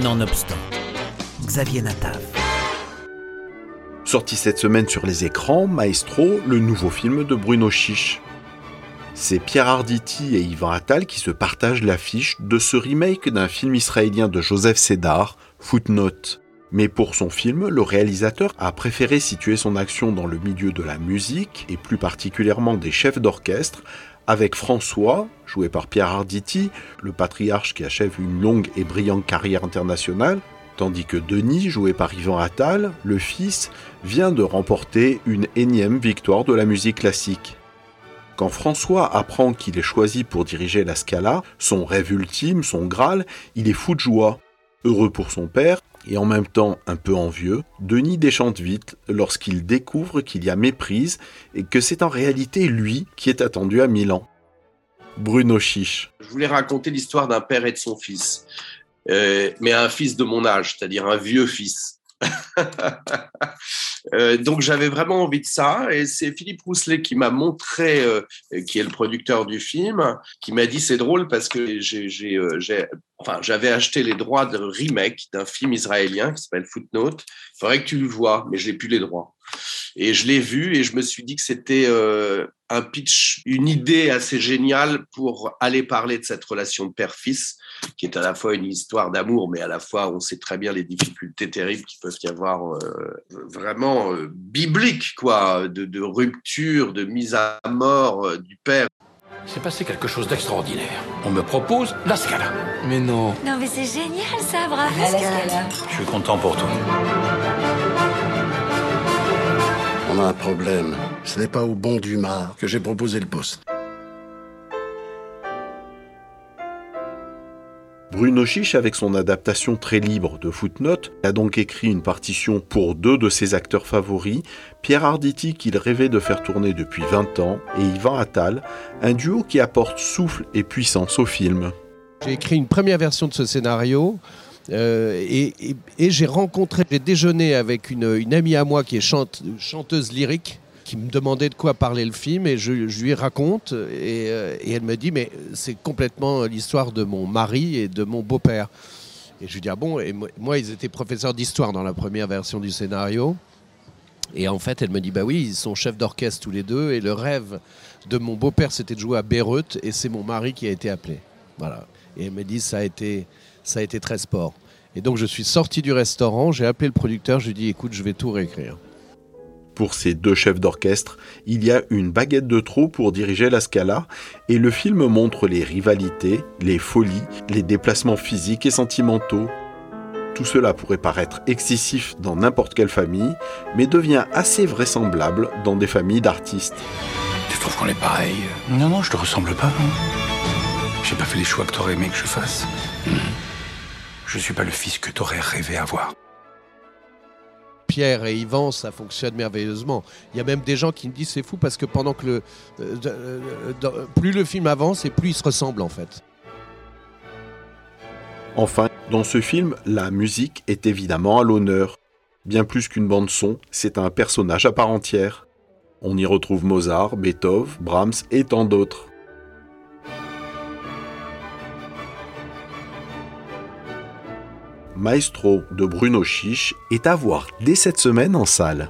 Nonobstant, Xavier Natav. Sorti cette semaine sur les écrans, Maestro, le nouveau film de Bruno Chiche. C'est Pierre Arditi et Yvan Attal qui se partagent l'affiche de ce remake d'un film israélien de Joseph Sédar, Footnote. Mais pour son film, le réalisateur a préféré situer son action dans le milieu de la musique, et plus particulièrement des chefs d'orchestre, avec François, joué par Pierre Arditi, le patriarche qui achève une longue et brillante carrière internationale, tandis que Denis, joué par Yvan Attal, le fils, vient de remporter une énième victoire de la musique classique. Quand François apprend qu'il est choisi pour diriger la Scala, son rêve ultime, son Graal, il est fou de joie. Heureux pour son père, et en même temps un peu envieux, Denis déchante vite lorsqu'il découvre qu'il y a méprise et que c'est en réalité lui qui est attendu à Milan. Bruno Chiche. Je voulais raconter l'histoire d'un père et de son fils, euh, mais un fils de mon âge, c'est-à-dire un vieux fils. Euh, donc j'avais vraiment envie de ça et c'est Philippe Rousselet qui m'a montré, euh, qui est le producteur du film, qui m'a dit c'est drôle parce que j'ai, enfin j'avais acheté les droits de remake d'un film israélien qui s'appelle Footnote. Il faudrait que tu le vois, mais je n'ai plus les droits. Et je l'ai vu et je me suis dit que c'était un pitch, une idée assez géniale pour aller parler de cette relation de père-fils, qui est à la fois une histoire d'amour, mais à la fois on sait très bien les difficultés terribles qui peuvent y avoir, euh, vraiment euh, bibliques, quoi, de, rupture, de mise à mort euh, du père. C'est passé quelque chose d'extraordinaire. On me propose la Scala. Mais non. Non, mais c'est génial ça, bravo. La Scala. Je suis content pour toi. On a un problème. Ce n'est pas au bon Dumas que j'ai proposé le poste. Bruno Chiche, avec son adaptation très libre de Footnote, a donc écrit une partition pour deux de ses acteurs favoris, Pierre Arditi qu'il rêvait de faire tourner depuis 20 ans, et Yvan Attal, un duo qui apporte souffle et puissance au film. J'ai écrit une première version de ce scénario euh, et, j'ai rencontré, j'ai déjeuné avec une, amie à moi qui est chanteuse lyrique qui me demandait de quoi parler le film et je, lui raconte euh, et, elle me dit mais c'est complètement l'histoire de mon mari et de mon beau-père. Et je lui dis ah bon et moi, ils étaient professeurs d'histoire dans la première version du scénario. Et en fait elle me dit bah oui ils sont chefs d'orchestre tous les deux et le rêve de mon beau-père c'était de jouer à Beyrouth et c'est mon mari qui a été appelé. Voilà. Et elle me dit ça a été ça a été très sport. Et donc je suis sorti du restaurant, j'ai appelé le producteur, je lui ai dit écoute, je vais tout réécrire. Pour ces deux chefs d'orchestre, il y a une baguette de trop pour diriger la Scala, et le film montre les rivalités, les folies, les déplacements physiques et sentimentaux. Tout cela pourrait paraître excessif dans n'importe quelle famille, mais devient assez vraisemblable dans des familles d'artistes. Tu trouves qu'on est pareil? Non, non, je te ressemble pas, non. J'ai pas fait les choix que t'aurais aimé que je fasse. Hmm. Je suis pas le fils que t'aurais rêvé avoir. Pierre et Yvan, ça fonctionne merveilleusement. Il y a même des gens qui me disent c'est fou parce que pendant que le, euh, euh, plus le film avance et plus il se ressemble en fait. Enfin, dans ce film, la musique est évidemment à l'honneur. Bien plus qu'une bande son, c'est un personnage à part entière. On y retrouve Mozart, Beethoven, Brahms et tant d'autres. Maestro de Bruno Chiche est à voir dès cette semaine en salle.